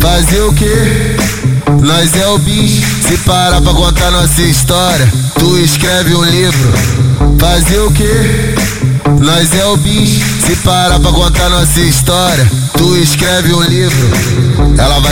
Fazer o que? Nós é o bicho. Se parar pra contar nossa história, tu escreve um livro. Fazer o que? Nós é o bicho. Se parar pra contar nossa história, tu escreve um livro.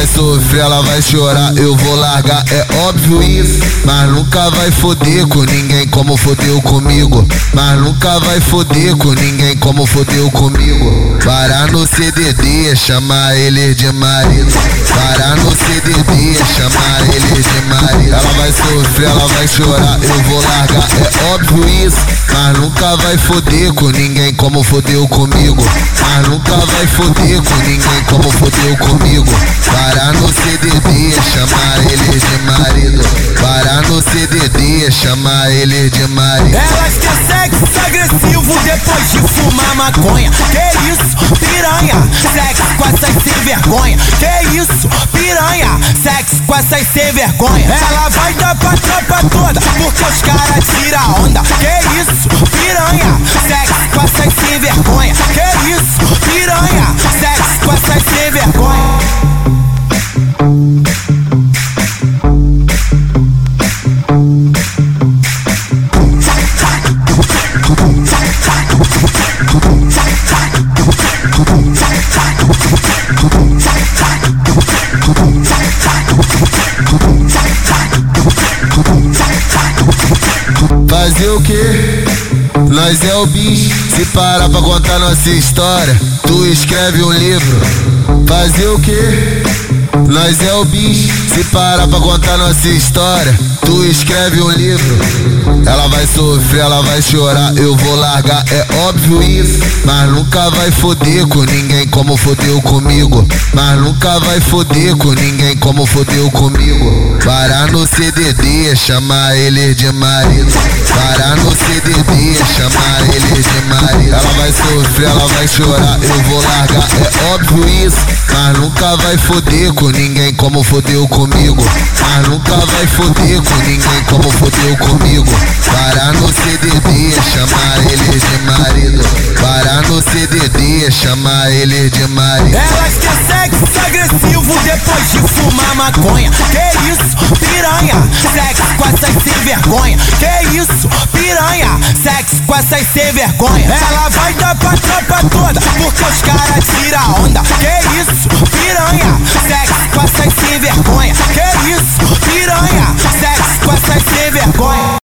Vai sofrer, ela vai chorar, eu vou largar, é óbvio isso. Mas nunca vai foder com ninguém como fodeu comigo. Mas nunca vai foder com ninguém como fodeu comigo. Parar no CDD, chamar ele de marido. Parar no CDD, chamar ele de marido. Ela vai sofrer, ela vai chorar, eu vou largar, é óbvio isso. Mas nunca vai foder com ninguém como fodeu comigo. Mas nunca vai foder com ninguém como fodeu comigo. Parar no CDD, chamar ele de marido. Parar no CDD, chamar ele de marido. Elas quer sexo agressivo depois de fumar maconha. Que isso, piranha? Sexo com essas sem vergonha. Que isso, piranha? Sexo com essas sem vergonha. Ela vai dar pra tropa toda, porque os caras tiram onda. Que isso, piranha? Sexo com essas sem vergonha. Que isso, piranha? Sexo com essas sem vergonha. Fazer o que? Nós é o bicho. Se parar pra contar nossa história, tu escreve um livro. Fazer o que? Nós é o bicho. Se parar pra contar nossa história, tu escreve um livro. Ela vai sofrer, ela vai chorar, eu vou largar, é óbvio isso. Mas nunca vai foder com ninguém como fodeu comigo. Mas nunca vai foder com ninguém como fodeu comigo. Parar no CDD, chamar ele de marido. Parar no CDD, chamar ele de marido. Ela vai sofrer, ela vai chorar, eu vou largar, é óbvio isso. Mas nunca vai foder com ninguém como fodeu comigo. Mas nunca vai foder com ninguém como fodeu comigo. Parar no CDD, chamar ele de marido. Parar no CDD, chamar ele de marido. Elas quer sexo agressivo depois de fumar maconha. Que isso, piranha? Sexo vergonha. Que isso, piranha? Sexo com essas sem vergonha. Ela vai dar pra tropa toda, porque os caras tiram onda. Que